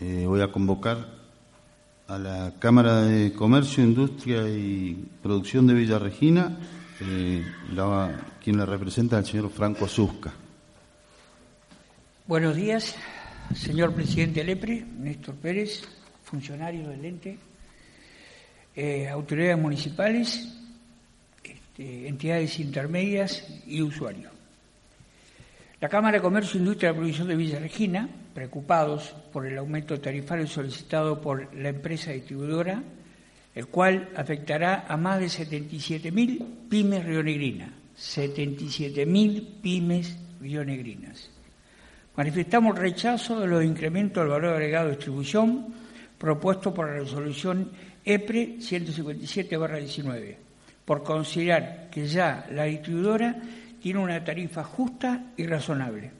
Eh, voy a convocar a la Cámara de Comercio, Industria y Producción de Villa Regina, eh, quien la representa el señor Franco Azusca. Buenos días, señor presidente Lepre, Néstor Pérez, funcionario del ente, eh, autoridades municipales, este, entidades intermedias y usuarios. La Cámara de Comercio, Industria y Producción de Villa Regina, preocupados por el aumento tarifario solicitado por la empresa distribuidora, el cual afectará a más de 77.000 pymes rionegrinas. 77.000 pymes rionegrinas. Manifestamos rechazo de los incrementos del valor agregado de distribución propuesto por la resolución EPRE 157-19, por considerar que ya la distribuidora tiene una tarifa justa y razonable.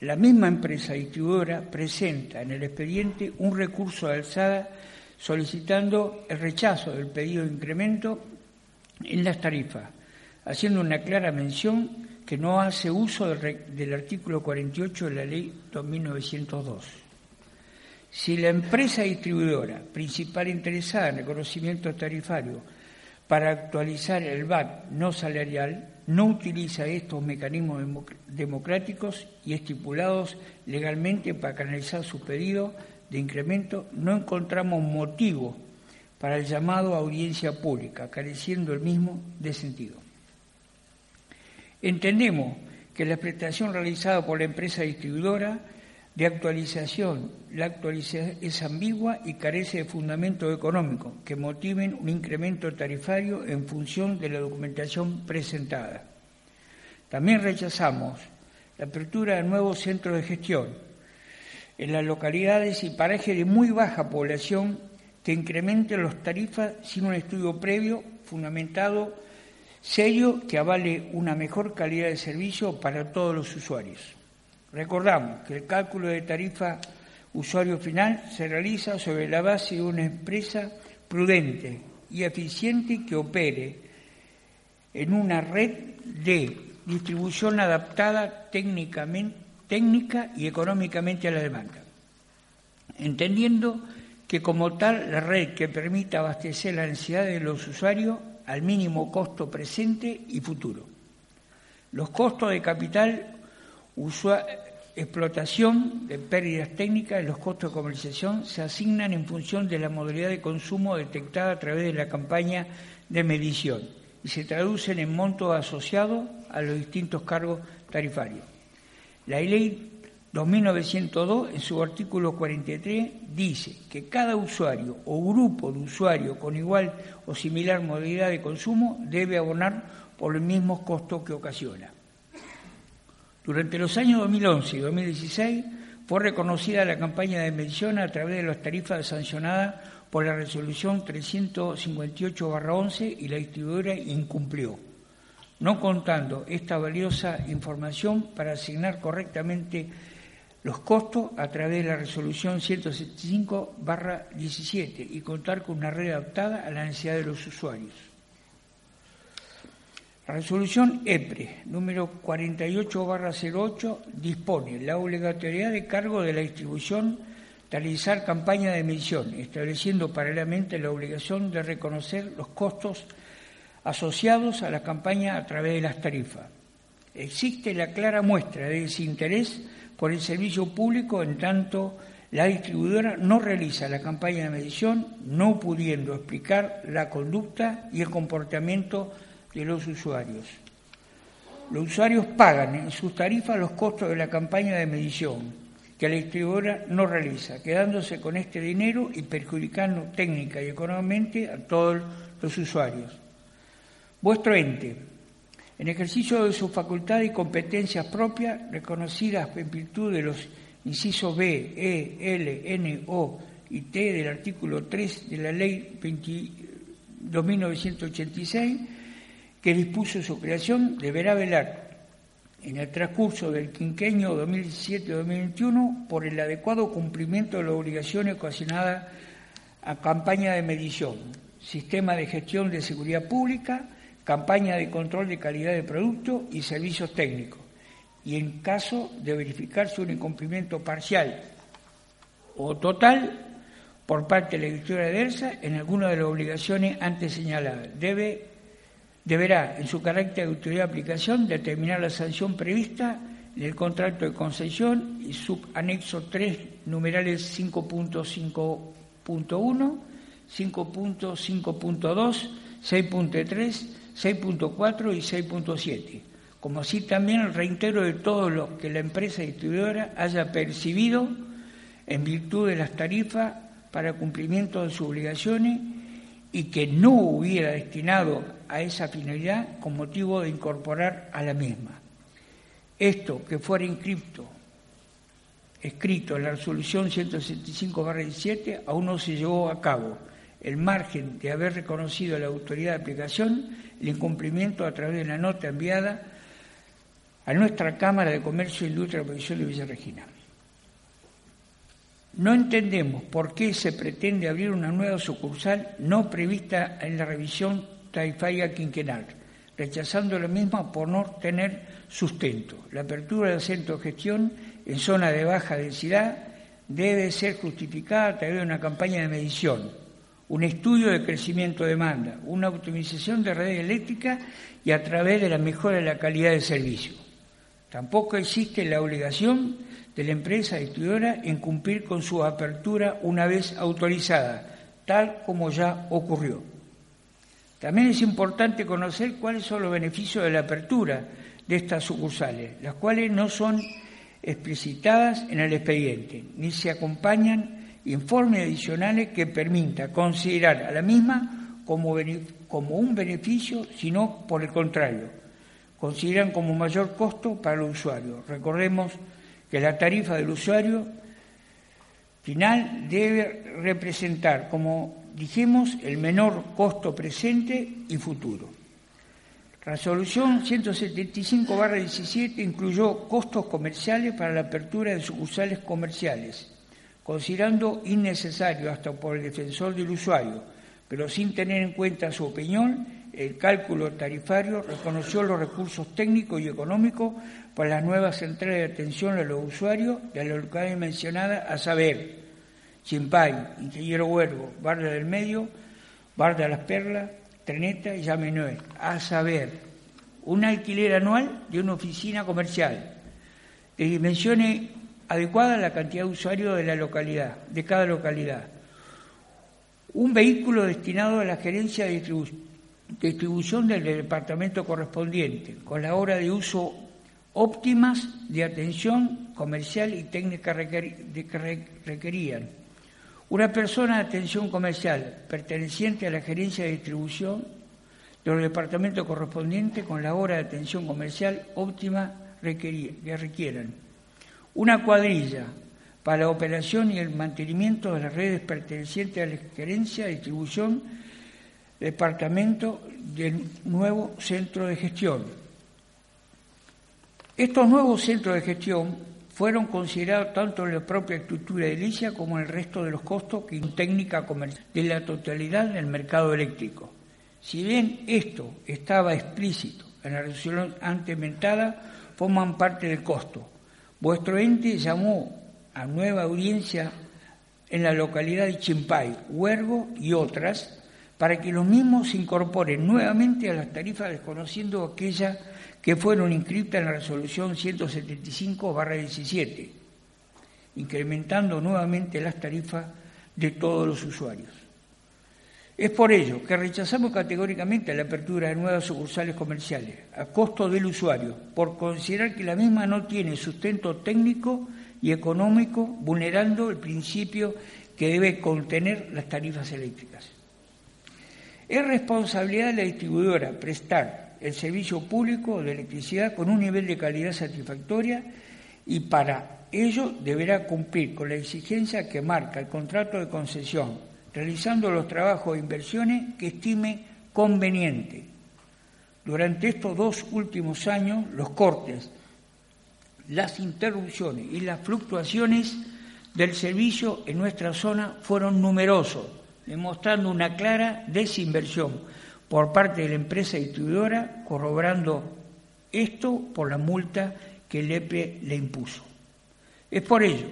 La misma empresa distribuidora presenta en el expediente un recurso de alzada solicitando el rechazo del pedido de incremento en las tarifas, haciendo una clara mención que no hace uso del, artículo 48 de la Ley 2902. Si la empresa distribuidora principal interesada en el conocimiento tarifario para actualizar el VAT no salarial no utiliza estos mecanismos democráticos y estipulados legalmente para canalizar su pedido de incremento, no encontramos motivo para el llamado audiencia pública, careciendo el mismo de sentido. Entendemos que la prestación realizada por la empresa distribuidora de actualización, la actualización es ambigua y carece de fundamento económico que motiven un incremento tarifario en función de la documentación presentada. También rechazamos la apertura de nuevos centros de gestión en las localidades y parajes de muy baja población que incrementen las tarifas sin un estudio previo fundamentado, serio, que avale una mejor calidad de servicio para todos los usuarios. Recordamos que el cálculo de tarifa usuario final se realiza sobre la base de una empresa prudente y eficiente que opere en una red de distribución adaptada técnicamente, técnica y económicamente a la demanda, entendiendo que como tal la red que permita abastecer las necesidades de los usuarios al mínimo costo presente y futuro. Los costos de capital explotación de pérdidas técnicas y los costos de comercialización se asignan en función de la modalidad de consumo detectada a través de la campaña de medición y se traducen en montos asociados a los distintos cargos tarifarios. La ley 2902, en su artículo 43, dice que cada usuario o grupo de usuarios con igual o similar modalidad de consumo debe abonar por los mismos costos que ocasiona. Durante los años 2011 y 2016 fue reconocida la campaña de medición a través de las tarifas sancionadas por la resolución 358-11 y la distribuidora incumplió, no contando esta valiosa información para asignar correctamente los costos a través de la resolución 175-17 y contar con una red adaptada a la necesidad de los usuarios. Resolución EPRE número 48-08 dispone la obligatoriedad de cargo de la distribución de realizar campaña de medición, estableciendo paralelamente la obligación de reconocer los costos asociados a la campaña a través de las tarifas. Existe la clara muestra de desinterés por el servicio público en tanto la distribuidora no realiza la campaña de medición, no pudiendo explicar la conducta y el comportamiento de los usuarios. Los usuarios pagan en sus tarifas los costos de la campaña de medición que la distribuidora no realiza, quedándose con este dinero y perjudicando técnica y económicamente a todos los usuarios. Vuestro ente, en ejercicio de sus facultades y competencias propias, reconocidas en virtud de los incisos B, E, L, N, O y T del artículo 3 de la Ley 2986, que dispuso su creación deberá velar en el transcurso del quinquenio 2017-2021 por el adecuado cumplimiento de las obligaciones ocasionadas a campaña de medición, sistema de gestión de seguridad pública, campaña de control de calidad de producto y servicios técnicos, y en caso de verificarse un incumplimiento parcial o total por parte de la distribuidora de ERSA en alguna de las obligaciones antes señaladas. Debe, deberá, en su carácter de autoridad de aplicación, determinar la sanción prevista en el contrato de concesión y subanexo 3, numerales 5.5.1, 5.5.2, 6.3, 6.4 y 6.7, como así también el reintegro de todo lo que la empresa distribuidora haya percibido en virtud de las tarifas para cumplimiento de sus obligaciones y que no hubiera destinado a esa finalidad con motivo de incorporar a la misma. Esto que fuera inscrito, escrito en la resolución 165-17 aún no se llevó a cabo, el margen de haber reconocido a la autoridad de aplicación el incumplimiento a través de la nota enviada a nuestra Cámara de Comercio, Industria y Producción de Villa Regina. No entendemos por qué se pretende abrir una nueva sucursal no prevista en la revisión tarifaria quinquenal, rechazando la misma por no tener sustento. La apertura del centro de gestión en zona de baja densidad debe ser justificada a través de una campaña de medición, un estudio de crecimiento de demanda, una optimización de redes eléctricas y a través de la mejora de la calidad del servicio. Tampoco existe la obligación de la empresa distribuidora en cumplir con su apertura una vez autorizada, tal como ya ocurrió. También es importante conocer cuáles son los beneficios de la apertura de estas sucursales, las cuales no son explicitadas en el expediente, ni se acompañan informes adicionales que permitan considerar a la misma como, como un beneficio, sino por el contrario, consideran como mayor costo para el usuario. Recordemos que la tarifa del usuario final debe representar, como dijimos, el menor costo presente y futuro. Resolución 175-17 incluyó costos comerciales para la apertura de sucursales comerciales, considerando innecesario hasta por el defensor del usuario, pero sin tener en cuenta su opinión, el cálculo tarifario reconoció los recursos técnicos y económicos para las nuevas centrales de atención a los usuarios de la localidad mencionada, a saber, Chimpay, Ingeniero Huergo, Barra del Medio, Barra de las Perlas, Treneta y Llamenue, a saber, un alquiler anual de una oficina comercial de dimensiones adecuadas a la cantidad de usuarios de la localidad, de cada localidad, un vehículo destinado a la gerencia de distribución del departamento correspondiente, con la hora de uso óptimas de atención comercial y técnica que requerían. Una persona de atención comercial perteneciente a la gerencia de distribución de los departamentos correspondientes con la hora de atención comercial óptima que requieran. Una cuadrilla para la operación y el mantenimiento de las redes pertenecientes a la gerencia de distribución departamento del nuevo centro de gestión estos nuevos centros de gestión fueron considerados tanto en la propia estructura de edilicia como en el resto de los costos que técnica comercial de la totalidad del mercado eléctrico. Si bien esto estaba explícito en la resolución antes forman parte del costo. Vuestro ente llamó a nueva audiencia en la localidad de Chimpay, Huergo y otras para que los mismos se incorporen nuevamente a las tarifas desconociendo aquella que fueron inscritas en la resolución 175-17, incrementando nuevamente las tarifas de todos los usuarios. Es por ello que rechazamos categóricamente la apertura de nuevas sucursales comerciales a costo del usuario, por considerar que la misma no tiene sustento técnico y económico, vulnerando el principio que debe contener las tarifas eléctricas. Es responsabilidad de la distribuidora prestar el servicio público de electricidad con un nivel de calidad satisfactoria y para ello deberá cumplir con la exigencia que marca el contrato de concesión, realizando los trabajos e inversiones que estime conveniente. Durante estos dos últimos años, los cortes, las interrupciones y las fluctuaciones del servicio en nuestra zona fueron numerosos, demostrando una clara desinversión por parte de la empresa distribuidora, corroborando esto por la multa que el EPE le impuso. Es por ello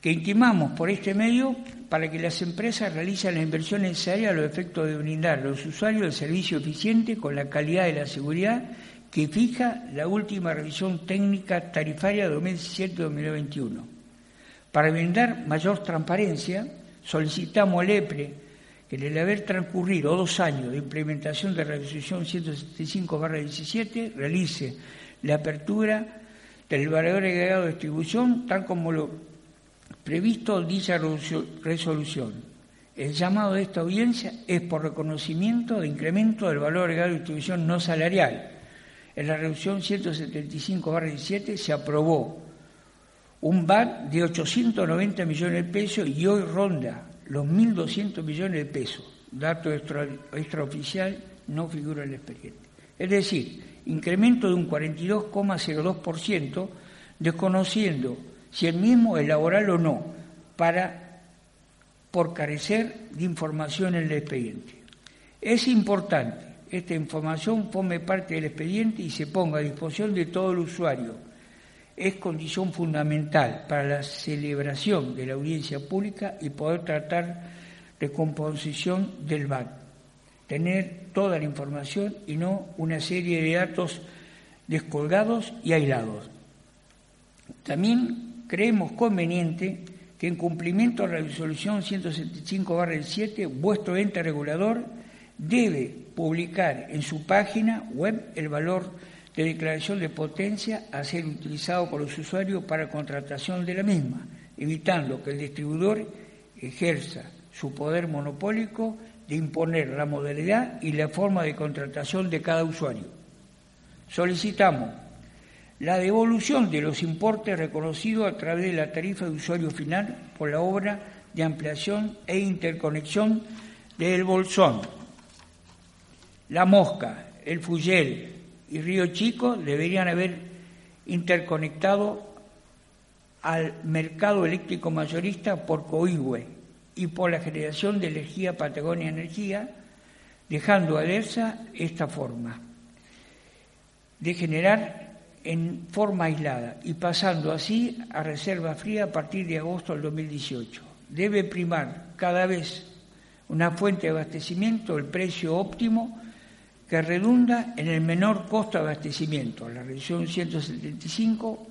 que intimamos por este medio para que las empresas realicen la inversión necesaria a los efectos de brindar a los usuarios el servicio eficiente con la calidad de la seguridad que fija la última revisión técnica tarifaria 2017-2021. Para brindar mayor transparencia, solicitamos al EPRE que en el haber transcurrido dos años de implementación de la resolución 175-17 realice la apertura del valor agregado de distribución tal como lo previsto dicha resolución. El llamado de esta audiencia es por reconocimiento de incremento del valor agregado de distribución no salarial. En la resolución 175-17 se aprobó un VAT de 890 millones de pesos y hoy ronda los 1.200 millones de pesos. Dato extraoficial no figura en el expediente. Es decir, incremento de un 42,02%, desconociendo si el mismo es laboral o no, para, por carecer de información en el expediente. Es importante esta información forme parte del expediente y se ponga a disposición de todo el usuario. Es condición fundamental para la celebración de la audiencia pública y poder tratar de composición del VAT. Tener toda la información y no una serie de datos descolgados y aislados. También creemos conveniente que en cumplimiento de la resolución 175-7, vuestro ente regulador debe publicar en su página web el valor de declaración de potencia a ser utilizado por los usuarios para contratación de la misma, evitando que el distribuidor ejerza su poder monopólico de imponer la modalidad y la forma de contratación de cada usuario. Solicitamos la devolución de los importes reconocidos a través de la tarifa de usuario final por la obra de ampliación e interconexión del Bolsón. La Mosca, el Fuyel y Río Chico deberían haber interconectado al mercado eléctrico mayorista por Coihue y por la generación de energía Patagonia Energía, dejando a ERSA esta forma de generar en forma aislada y pasando así a reserva fría a partir de agosto del 2018. Debe primar cada vez una fuente de abastecimiento, el precio óptimo, que redunda en el menor costo de abastecimiento. La revisión 175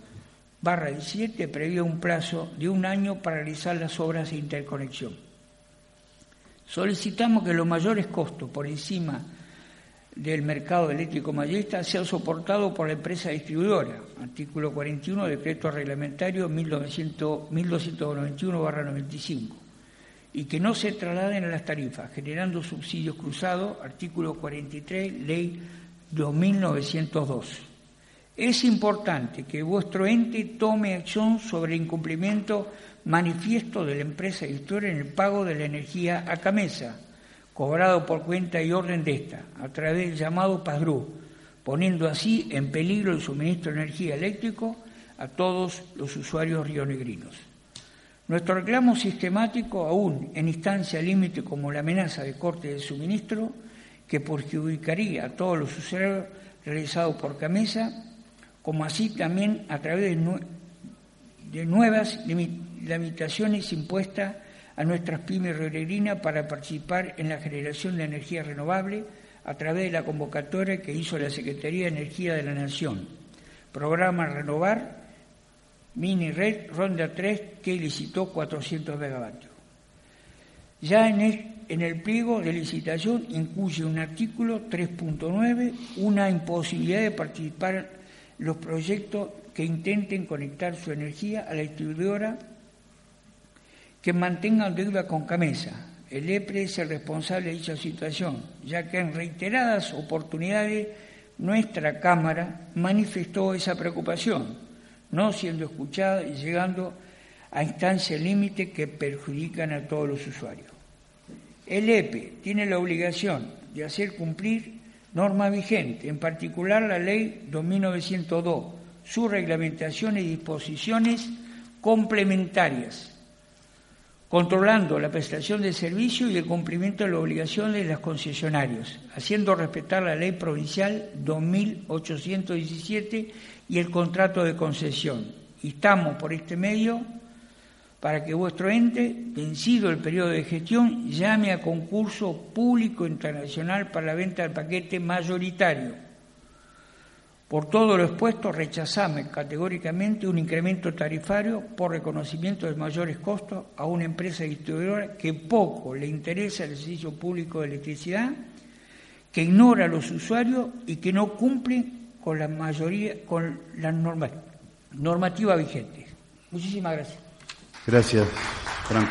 barra 17 prevé un plazo de un año para realizar las obras de interconexión. Solicitamos que los mayores costos por encima del mercado eléctrico mayorista sea soportado por la empresa distribuidora, artículo 41 decreto reglamentario 1291-95, y que no se trasladen a las tarifas, generando subsidios cruzados, artículo 43, ley 2902. Es importante que vuestro ente tome acción sobre el incumplimiento manifiesto de la empresa distribuidora en el pago de la energía a Camesa, cobrado por cuenta y orden de esta, a través del llamado PASDRU, poniendo así en peligro el suministro de energía eléctrica a todos los usuarios rionegrinos. Nuestro reclamo sistemático, aún en instancia límite como la amenaza de corte de suministro, que perjudicaría a todos los usuarios realizados por Camesa, como así también a través de, nuevas limitaciones impuestas a nuestras pymes rioregrinas para participar en la generación de energía renovable a través de la convocatoria que hizo la Secretaría de Energía de la Nación. Programa Renovar, Mini Red, Ronda 3, que licitó 400 megavatios. Ya en el pliego de licitación incluye un artículo 3.9, una imposibilidad de participar los proyectos que intenten conectar su energía a la distribuidora que mantengan deuda con Camesa. El EPRE es el responsable de dicha situación, ya que en reiteradas oportunidades nuestra Cámara manifestó esa preocupación, no siendo escuchada y llegando a instancias límite que perjudican a todos los usuarios. El EPE tiene la obligación de hacer cumplir norma vigente, en particular la Ley 2902, su reglamentación y disposiciones complementarias controlando la prestación de servicio y el cumplimiento de las obligaciones de los concesionarios, haciendo respetar la ley provincial 2817 y el contrato de concesión. Y estamos por este medio para que vuestro ente, vencido el periodo de gestión, llame a concurso público internacional para la venta del paquete mayoritario. Por todo lo expuesto, rechazame categóricamente un incremento tarifario por reconocimiento de mayores costos a una empresa distribuidora que poco le interesa el servicio público de electricidad, que ignora a los usuarios y que no cumple con la mayoría, con la norma, normativa vigente. Muchísimas gracias. Gracias, Franco.